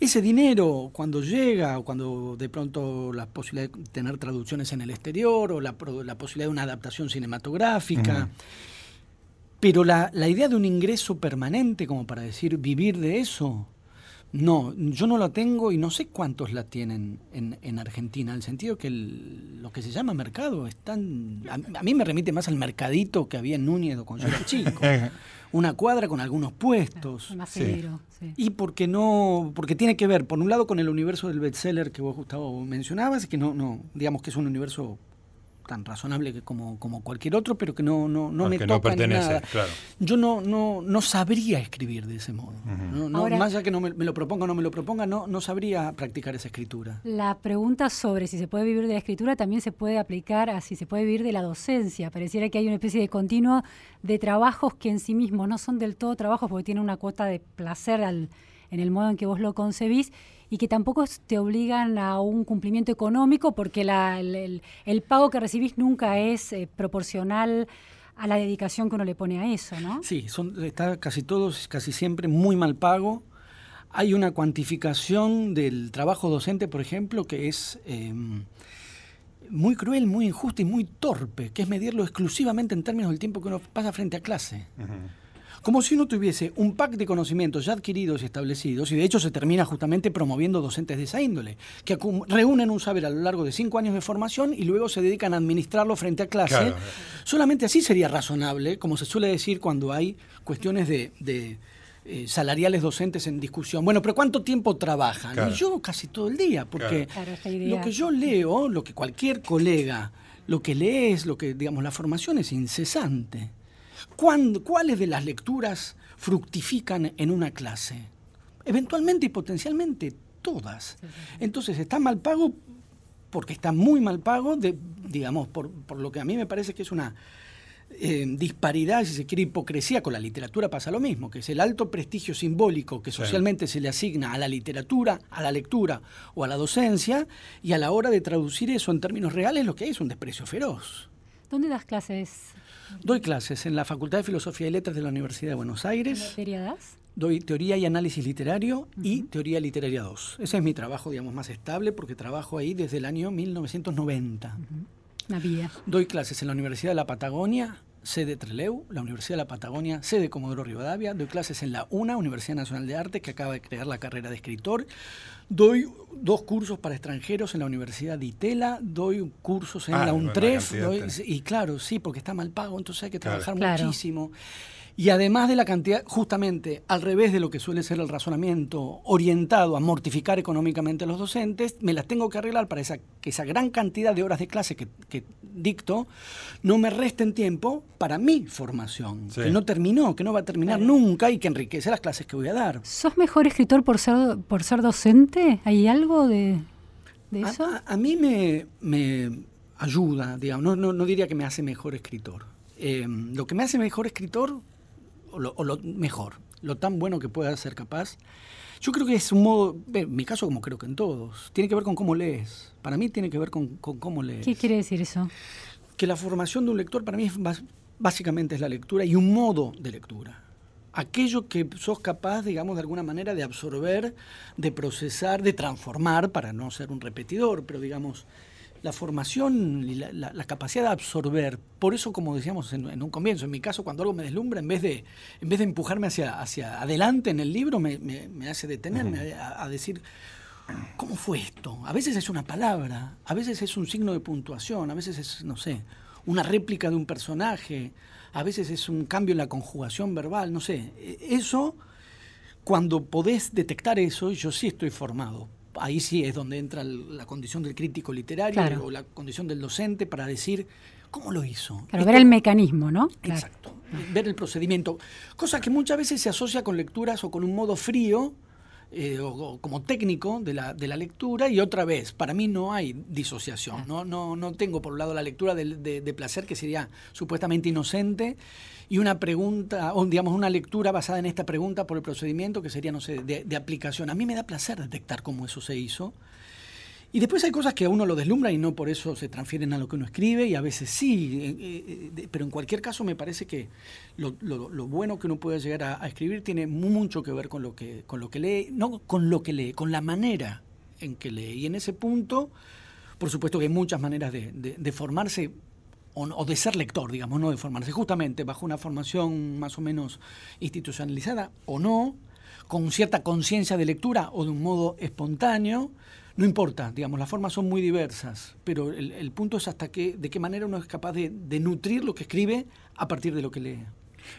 ese dinero, cuando llega, o cuando de pronto la posibilidad de tener traducciones en el exterior, o la, posibilidad de una adaptación cinematográfica, pero la, idea de un ingreso permanente, como para decir vivir de eso, no, yo no la tengo y no sé cuántos la tienen en, Argentina, en el sentido que lo que se llama mercado es tan... A, mí me remite más al mercadito que había en Núñez cuando yo era chico. Una cuadra con algunos puestos. Más y porque no, porque tiene que ver, por un lado, con el universo del bestseller que vos, Gustavo, mencionabas, que no, no, digamos que es un universo tan razonable que como, como cualquier otro, pero que no, no, no me toca nada. Yo no, no, no sabría escribir de ese modo. más allá que no me, lo proponga o no me lo proponga, no, no sabría practicar esa escritura. La pregunta sobre si se puede vivir de la escritura también se puede aplicar a si se puede vivir de la docencia. Pareciera que hay una especie de continuo de trabajos que en sí mismos no son del todo trabajos porque tienen una cuota de placer al, en el modo en que vos lo concebís y que tampoco te obligan a un cumplimiento económico porque el, pago que recibís nunca es eh, proporcional a la dedicación que uno le pone a eso, ¿no? Sí, son, está casi todos, casi siempre muy mal pago. Hay una cuantificación del trabajo docente, por ejemplo, que es em, muy cruel, muy injusta y muy torpe, que es medirlo exclusivamente en términos del tiempo que uno pasa frente a clase como si uno tuviese un pack de conocimientos ya adquiridos y establecidos, y de hecho se termina justamente promoviendo docentes de esa índole, que reúnen un saber a lo largo de cinco años de formación y luego se dedican a administrarlo frente a clase. Solamente así sería razonable, como se suele decir cuando hay cuestiones de, eh, salariales docentes en discusión. Bueno, pero ¿cuánto tiempo trabajan? Y yo casi todo el día, porque lo que yo leo, lo que cualquier colega, lo que lees, lo que, digamos, la formación es incesante. ¿Cuáles de las lecturas fructifican en una clase? Eventualmente y potencialmente todas. Entonces está mal pago porque está muy mal pago, digamos, por, lo que a mí me parece que es una eh, disparidad, si se quiere, hipocresía. Con la literatura pasa lo mismo, que es el alto prestigio simbólico que socialmente se le asigna a la literatura, a la lectura o a la docencia, y a la hora de traducir eso en términos reales lo que hay es un desprecio feroz. ¿Dónde das clases Doy clases en la Facultad de Filosofía y Letras de la Universidad de Buenos Aires. ¿Qué materia das? doy teoría y análisis literario y teoría literaria 2. Ese es mi trabajo, digamos, más estable porque trabajo ahí desde el año 1990. Una vida. Doy clases en la Universidad de la Patagonia, sede Treleu, la Universidad de la Patagonia, sede Comodoro Rivadavia. Doy clases en la UNA, Universidad Nacional de Arte, que acaba de crear la carrera de escritor. Doy dos cursos para extranjeros en la Universidad de Itela, doy cursos en Ah, la UNTREF, doy- y claro, sí, porque está mal pago, entonces hay que trabajar Claro. muchísimo. Y además de la cantidad, justamente al revés de lo que suele ser el razonamiento orientado a mortificar económicamente a los docentes, me las tengo que arreglar para esa, que esa gran cantidad de horas de clase que, que dicto no me resten tiempo para mi formación, Sí. que no terminó, que no va a terminar nunca y que enriquece las clases que voy a dar. ¿Sos mejor escritor por ser, por ser docente? ¿Hay algo de, de A- eso? A, a mí me, me ayuda, digamos, no, no, no diría que me hace mejor escritor. Eh, lo que me hace mejor escritor, o lo, o lo mejor, lo tan bueno que pueda ser capaz, yo creo que es un modo, en mi caso como creo que en todos, tiene que ver con cómo lees. Para mí tiene que ver con, con cómo lees. ¿Qué quiere decir eso? Que la formación de un lector para mí es básicamente es la lectura y un modo de lectura. Aquello que sos capaz, digamos, de alguna manera de absorber, de procesar, de transformar, para no ser un repetidor, pero digamos, la formación y la, la- la capacidad de absorber. Por eso, como decíamos en, en un comienzo, en mi caso, cuando algo me deslumbra, en vez de, en vez de empujarme hacia, hacia adelante en el libro, me, me- me hace detenerme a, a decir, ¿Cómo fue esto? A veces es una palabra, a veces es un signo de puntuación, a veces es, no sé, una réplica de un personaje, a veces es un cambio en la conjugación verbal, no sé. E- Eso, cuando podés detectar eso, yo sí estoy formado. Ahí sí es donde entra la condición del crítico literario Claro. o la condición del docente para decir, ¿cómo lo hizo? Claro, Esto- ver el mecanismo, ¿no? Claro. Exacto. Ver el procedimiento. Cosa que muchas veces se asocia con lecturas o con un modo frío eh, o, o como técnico de la, de la lectura y otra vez, para mí no hay disociación. No, no, no tengo por un lado la lectura de placer que sería supuestamente inocente y una pregunta, o digamos una lectura basada en esta pregunta por el procedimiento que sería, no sé, de, aplicación. A mí me da placer detectar cómo eso se hizo. Y después hay cosas que a uno lo deslumbran y no por eso se transfieren a lo que uno escribe y a veces sí, eh, eh, pero en cualquier caso me parece que lo, bueno que uno puede llegar a, escribir tiene mucho que ver con lo que, con lo que lee, no con lo que lee, con la manera en que lee. Y en ese punto, por supuesto que hay muchas maneras de formarse o, de ser lector, digamos, no de formarse, justamente bajo una formación más o menos institucionalizada o no, con cierta conciencia de lectura o de un modo espontáneo, no importa, digamos, las formas son muy diversas, pero el, el punto es hasta qué, de qué manera uno es capaz de, nutrir lo que escribe a partir de lo que lee.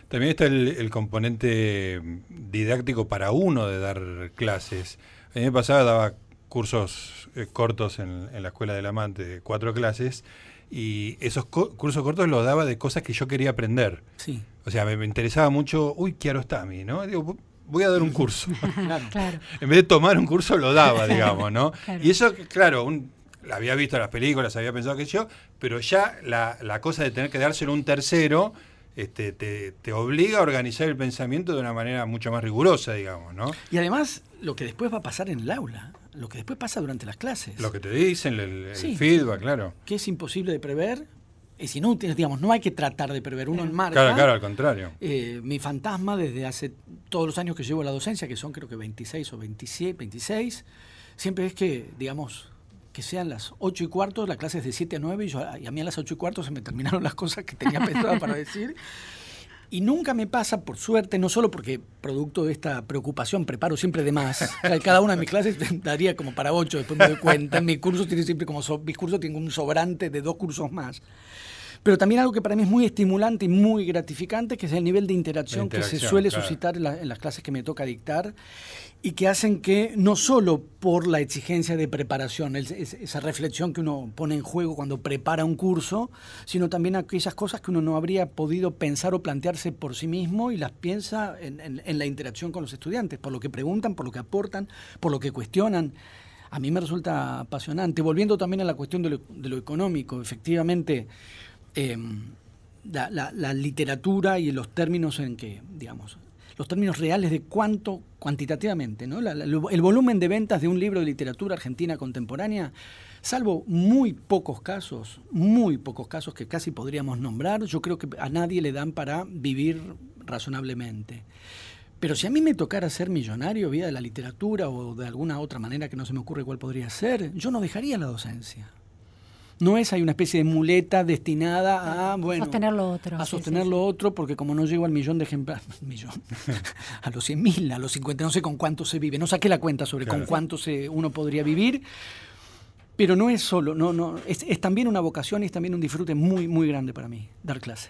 También está el, el componente didáctico para uno de dar clases. Me pasaba, daba cursos eh, cortos en, la Escuela del Amante, cuatro clases, y esos co- cursos cortos los daba de cosas que yo quería aprender. Sí, O sea, me, me interesaba mucho, uy, Kiarostami, ¿no? Digo, voy a dar un curso. claro. Claro. en vez de tomar un curso, lo daba, digamos, ¿no? Claro. Y eso, claro, un, la había visto en las películas, había pensado que yo, pero ya la, la cosa de tener que dárselo a un tercero este, te, te obliga a organizar el pensamiento de una manera mucho más rigurosa, digamos, ¿no? Y además, lo que después va a pasar en el aula, lo que después pasa durante las clases, Lo que te dicen, el, el Sí. feedback, claro. que es imposible de prever, es inútil, digamos, no hay que tratar de prever, uno enmarca. Claro, claro, al contrario. Eh, mi fantasma desde hace todos los años que llevo la docencia, que son creo que 26 o 27, 26, siempre es que, digamos, que sean las 8 y cuarto, la clase es de 7 a 9 y, yo- y a mí a las 8 y cuarto se me terminaron las cosas que tenía pensado para decir. Y nunca me pasa, por suerte, no solo porque producto de esta preocupación preparo siempre de más. Cada una de mis clases daría como para ocho, después me doy cuenta. En mi curso tiene siempre como so- mis cursos tienen un sobrante de dos cursos más. Pero también algo que para mí es muy estimulante y muy gratificante, que es el nivel de interacción, que se suele claro. suscitar en, la- en las clases que me toca dictar y que hacen que no solo por la exigencia de preparación, esa reflexión que uno pone en juego cuando prepara un curso, sino también aquellas cosas que uno no habría podido pensar o plantearse por sí mismo y las piensa en, la interacción con los estudiantes, por lo que preguntan, por lo que aportan, por lo que cuestionan. A mí me resulta apasionante. Volviendo también a la cuestión de lo, de lo económico, efectivamente, eh, la- la literatura y los términos en que, digamos, los términos reales de cuánto, cuantitativamente, ¿no? La- el volumen de ventas de un libro de literatura argentina contemporánea, salvo muy pocos casos, muy pocos casos que casi podríamos nombrar, yo creo que a nadie le dan para vivir razonablemente. Pero si a mí me tocara ser millonario vía de la literatura o de alguna otra manera que no se me ocurre cuál podría ser, yo no dejaría la docencia. No es hay una especie de muleta destinada a bueno sostener lo otro. A sostener lo otro, porque como no llego al millón de ejemplares, millón, a los 100 mil, a los 50, no sé con cuánto se vive. No saqué la cuenta sobre con cuánto se, uno podría vivir. Pero no es solo, no, no, es, es también una vocación y es también un disfrute muy, muy grande para mí, dar clases.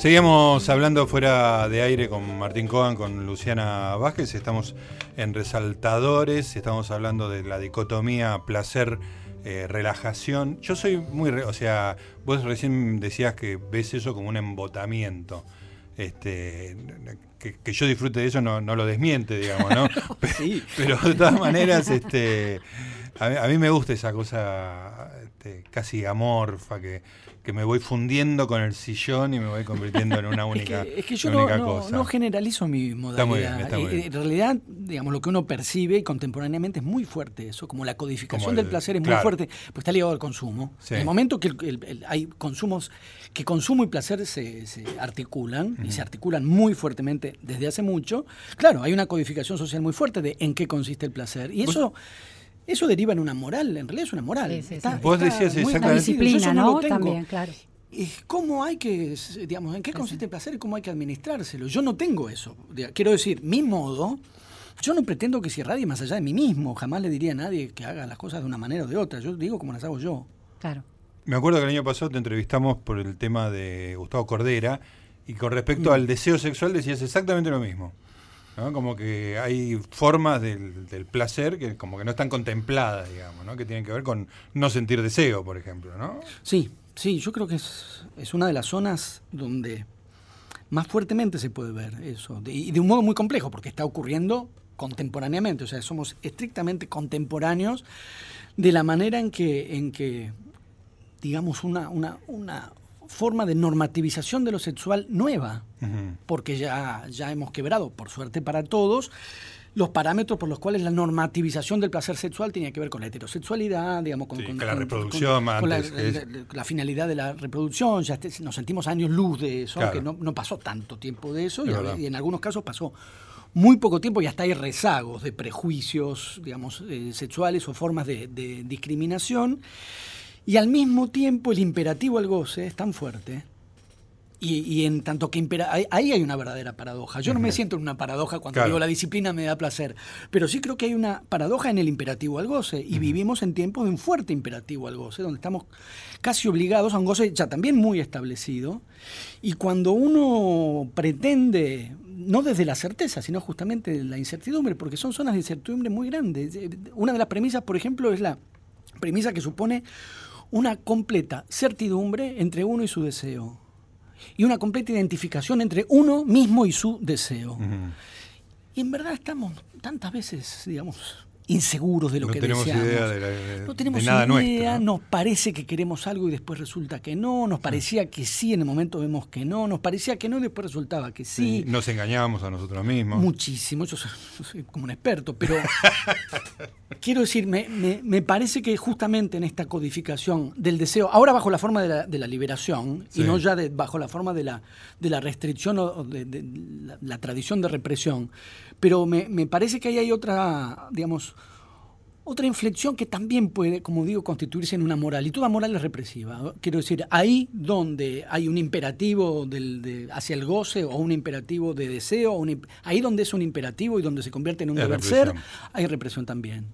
Seguimos hablando fuera de aire con Martín Cohen, con Luciana Vázquez. Estamos en Resaltadores, estamos hablando de la dicotomía placer. Eh, relajación. Yo soy muy, o sea, vos recién decías que ves eso como un embotamiento. Este, que, yo disfrute de eso no, lo desmiente, digamos, ¿no? sí. Pero de todas maneras, este, a, mí me gusta esa cosa este, casi amorfa que, que me voy fundiendo con el sillón y me voy convirtiendo en una única, es que, yo no, generalizo mi modalidad. Eh, en realidad, digamos, lo que uno percibe y contemporáneamente es muy fuerte eso, como la codificación del placer es muy fuerte, pues está ligado al consumo. En el momento que hay consumos, que consumo y placer se, articulan, y se articulan muy fuertemente desde hace mucho, claro, hay una codificación social muy fuerte de en qué consiste el placer. Y eso... Eso deriva en una moral, en realidad es una moral. Vos decías exactamente. disciplina, ¿no? También, claro. ¿Cómo hay que, digamos, en qué consiste el placer y cómo hay que administrárselo? Yo no tengo eso. Quiero decir, mi modo, yo no pretendo que se irradie más allá de mí mismo. Jamás le diría a nadie que haga las cosas de una manera o de otra. Yo digo como las hago yo. Claro. Me acuerdo que el año pasado te entrevistamos por el tema de Gustavo Cordera y con respecto mm. al deseo sexual decías exactamente lo mismo. Como que hay formas del, placer que como que no están contempladas, digamos, ¿no? Que tienen que ver con no sentir deseo, por ejemplo, ¿no? Sí, sí, yo creo que es, es una de las zonas donde más fuertemente se puede ver eso, y de un modo muy complejo, porque está ocurriendo contemporáneamente, o sea, somos estrictamente contemporáneos de la manera en que, en que digamos, una, una, forma de normativización de lo sexual nueva, porque ya, ya hemos quebrado, por suerte para todos, los parámetros por los cuales la normativización del placer sexual tenía que ver con la heterosexualidad, digamos, con, la reproducción, la, finalidad de la reproducción, ya nos sentimos años luz de eso, que no, pasó tanto tiempo de eso, y, en algunos casos pasó muy poco tiempo y hasta hay rezagos de prejuicios, digamos, eh, sexuales o formas de, de discriminación. Y al mismo tiempo el imperativo al goce es tan fuerte. Y, en tanto que impera, ahí, hay una verdadera paradoja. Yo no me siento en una paradoja cuando digo la disciplina me da placer, pero sí creo que hay una paradoja en el imperativo al goce. Y vivimos en tiempos de un fuerte imperativo al goce, donde estamos casi obligados a un goce ya también muy establecido. Y cuando uno pretende, no desde la certeza, sino justamente la incertidumbre, porque son zonas de incertidumbre muy grandes. Una de las premisas, por ejemplo, es la premisa que supone una completa certidumbre entre uno y su deseo. Y una completa identificación entre uno mismo y su deseo. Y en verdad estamos tantas veces, digamos, inseguros de lo que tenemos deseamos. Idea de no tenemos idea, nos parece que queremos algo y después resulta que no, nos parecía que sí, en el momento vemos que no, nos parecía que no y después resultaba que sí. Nos engañábamos a nosotros mismos. Muchísimo, yo soy, como un experto, pero quiero decir, me, me, parece que justamente en esta codificación del deseo, ahora bajo la forma de la, de la liberación y no ya bajo la forma de la, de la restricción o de, la, tradición de represión, pero me, me parece que ahí hay otra, digamos, otra inflexión que también puede, como digo, constituirse en una moral. Y toda moral es represiva. Quiero decir, ahí donde hay un imperativo del, hacia el goce o un imperativo de deseo, ahí donde es un imperativo y donde se convierte en un deber ser, hay represión también.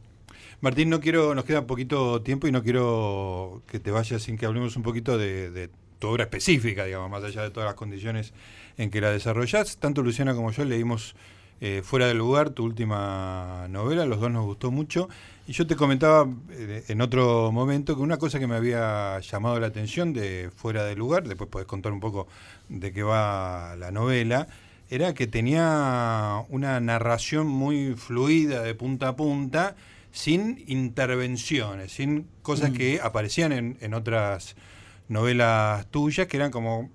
Martín, no quiero, nos queda poquito tiempo y no quiero que te vayas sin que hablemos un poquito de, tu obra específica, digamos, más allá de todas las condiciones en que la desarrollás. Tanto Luciana como yo leímos eh, Fuera del lugar, tu última novela, los dos nos gustó mucho. Y yo te comentaba eh, en otro momento que una cosa que me había llamado la atención de Fuera del lugar, después podés contar un poco de qué va la novela, era que tenía una narración muy fluida de punta a punta, sin intervenciones, sin cosas mm. que aparecían en, en otras novelas tuyas, que eran como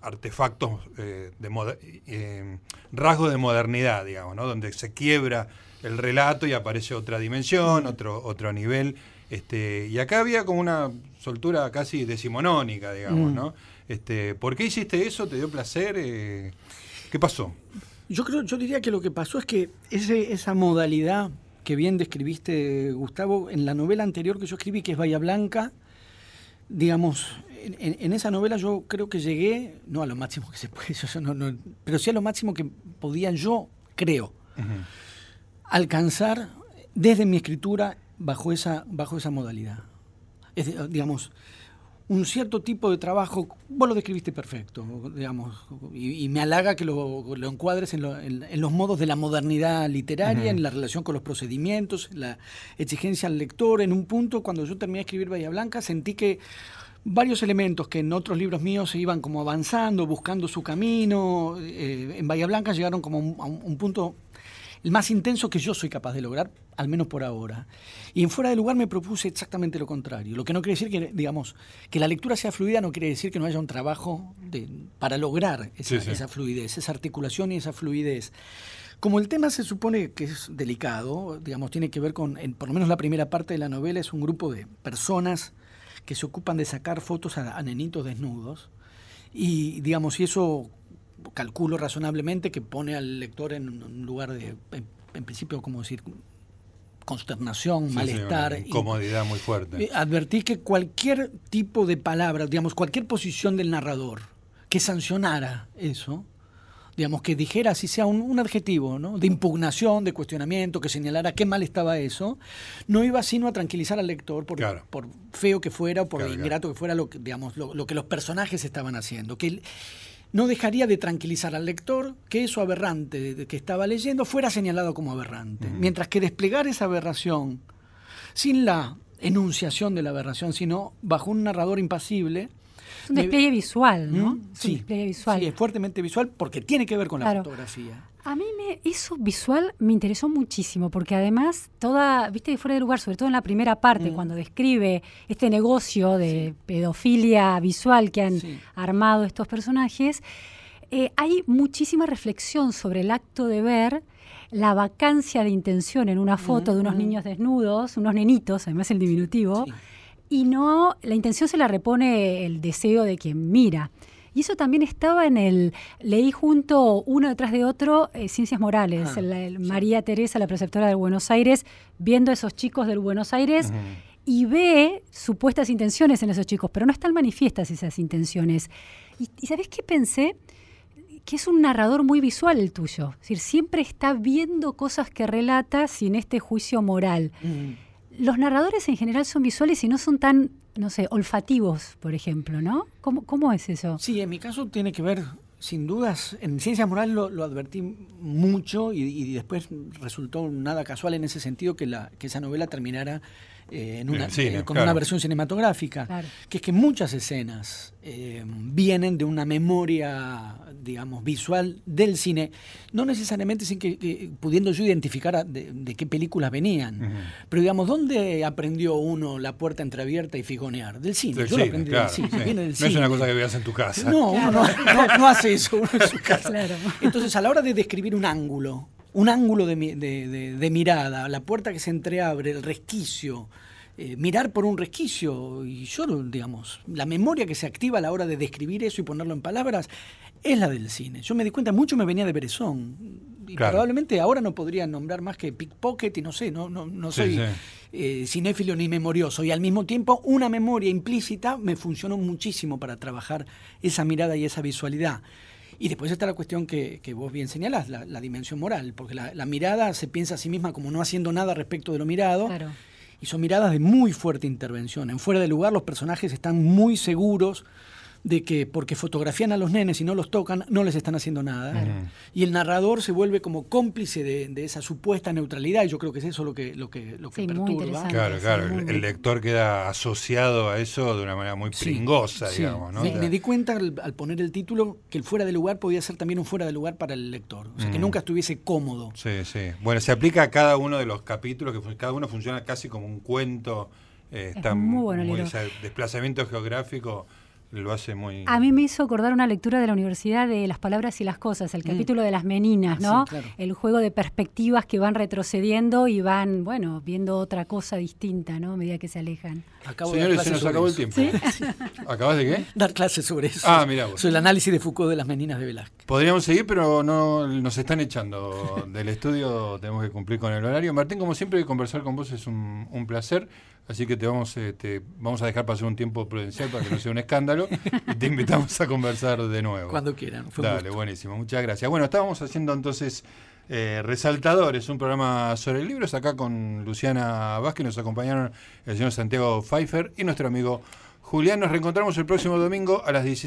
artefactos eh, de eh, rasgos de modernidad, digamos, ¿no? donde se quiebra el relato y aparece otra dimensión, otro, otro nivel. Este, y acá había como una soltura casi decimonónica, digamos, mm. ¿no? Este, ¿Por qué hiciste eso? ¿Te dio placer? Eh, ¿Qué pasó? Yo creo, yo diría que lo que pasó es que ese, esa modalidad que bien describiste, Gustavo, en la novela anterior que yo escribí, que es Bahía Blanca, digamos, en, esa novela yo creo que llegué, no a lo máximo que se puede, pero sí a lo máximo que podía yo, creo, alcanzar desde mi escritura bajo esa, bajo esa modalidad. Es, digamos, un cierto tipo de trabajo, vos lo describiste perfecto, digamos, y, me halaga que lo, encuadres en, los modos de la modernidad literaria, en la relación con los procedimientos, la exigencia al lector. En un punto, cuando yo terminé de escribir Bahía Blanca, sentí que varios elementos que en otros libros míos se iban como avanzando, buscando su camino, eh, en Bahía Blanca llegaron como a un punto el más intenso que yo soy capaz de lograr, al menos por ahora. Y en fuera de lugar me propuse exactamente lo contrario. Lo que no quiere decir que, digamos, que la lectura sea fluida no quiere decir que no haya un trabajo para lograr esa, fluidez, esa articulación y esa fluidez. Como el tema se supone que es delicado, digamos, tiene que ver con, por lo menos la primera parte de la novela es un grupo de personas que se ocupan de sacar fotos a, a nenitos desnudos. Y digamos, y eso calculo razonablemente que pone al lector en un lugar de, en, principio, como decir, consternación, malestar. incomodidad muy fuerte. Advertí que cualquier tipo de palabra, digamos, cualquier posición del narrador que sancionara eso, digamos, que dijera, si sea un, adjetivo, ¿no? de impugnación, de cuestionamiento, que señalara qué mal estaba eso, no iba sino a tranquilizar al lector por, por feo que fuera o por ingrato que fuera lo que, digamos, lo, lo, que los personajes estaban haciendo. Que no dejaría de tranquilizar al lector que eso aberrante que estaba leyendo fuera señalado como aberrante. Mientras que desplegar esa aberración sin la enunciación de la aberración, sino bajo un narrador impasible. Es un despliegue visual, ¿no? ¿Mm? Sí, despliegue visual. sí, es fuertemente visual porque tiene que ver con la fotografía. A mí me, eso visual me interesó muchísimo, porque además toda, viste, fuera de lugar, sobre todo en la primera parte, mm. cuando describe este negocio de pedofilia visual que han armado estos personajes, eh, hay muchísima reflexión sobre el acto de ver la vacancia de intención en una foto de unos mm. niños desnudos, unos nenitos, además el diminutivo, y no, la intención se la repone el deseo de quien mira. Y eso también estaba en el, leí junto uno detrás de otro, eh, Ciencias Morales, ah, María Teresa, la preceptora del Buenos Aires, viendo a esos chicos del Buenos Aires. Y ve supuestas intenciones en esos chicos, pero no están manifiestas esas intenciones. ¿Y, y sabes qué pensé? que es un narrador muy visual el tuyo. Es decir, siempre está viendo cosas que relata sin este juicio moral. Los narradores en general son visuales y no son tan no sé, olfativos, por ejemplo, ¿no? ¿Cómo, es eso? Sí, en mi caso tiene que ver, sin dudas, en Ciencias Morales lo, advertí mucho y, después resultó nada casual en ese sentido que, la, que esa novela terminara eh, en una, eh, con una versión cinematográfica, que es que muchas escenas eh, vienen de una memoria, digamos, visual del cine, no necesariamente sin que pudiendo yo identificar de, qué películas venían, pero digamos, ¿dónde aprendió uno la puerta entreabierta y figonear? Del cine. yo lo aprendí del cine, no es una cosa que veas en tu casa. No, uno no, hace eso uno en su casa. Entonces, a la hora de describir un ángulo, un ángulo de, de, mirada, la puerta que se entreabre, el resquicio, eh, mirar por un resquicio. Y yo, digamos, la memoria que se activa a la hora de describir eso y ponerlo en palabras es la del cine. Yo me di cuenta, mucho me venía de Berezón. Y probablemente ahora no podría nombrar más que Pickpocket y no sé, no, no, no soy eh, cinéfilo ni memorioso. Y al mismo tiempo, una memoria implícita me funcionó muchísimo para trabajar esa mirada y esa visualidad. Y después está la cuestión que, vos bien señalás, la, dimensión moral, porque la, mirada se piensa a sí misma como no haciendo nada respecto de lo mirado. Y son miradas de muy fuerte intervención. En fuera de lugar los personajes están muy seguros de que porque fotografían a los nenes y no los tocan, no les están haciendo nada. Y el narrador se vuelve como cómplice de, esa supuesta neutralidad, y yo creo que es eso lo que, lo que, lo que perturba. Claro, claro, el, lector queda asociado a eso de una manera muy pringosa, digamos. ¿no? Me, di cuenta al, poner el título que el fuera de lugar podía ser también un fuera de lugar para el lector, o sea, que nunca estuviese cómodo. Sí, sí. Bueno, se aplica a cada uno de los capítulos, que cada uno funciona casi como un cuento. Eh, está muy bueno muy, desplazamiento geográfico lo hace muy... A mí me hizo acordar una lectura de la Universidad de Las Palabras y las Cosas, el mm. capítulo de las meninas, ¿no? El juego de perspectivas que van retrocediendo y van, bueno, viendo otra cosa distinta, ¿no? A medida que se alejan. Señores, se nos acabó el tiempo. ¿Acabas de qué? Dar clases sobre eso. Ah, mira. Vos. Sobre el análisis de Foucault de las meninas de Velázquez. Podríamos seguir, pero no nos están echando del estudio, tenemos que cumplir con el horario. Martín, como siempre, conversar con vos es un, un placer. Así que te vamos, eh, te vamos a dejar pasar un tiempo prudencial para que no sea un escándalo y te invitamos a conversar de nuevo. Cuando quieran. Dale, buenísimo. Muchas gracias. Bueno, estábamos haciendo entonces eh, Resaltadores, un programa sobre libros. Acá con Luciana Vázquez nos acompañaron el señor Santiago Pfeiffer y nuestro amigo Julián, nos reencontramos el próximo domingo a las 17.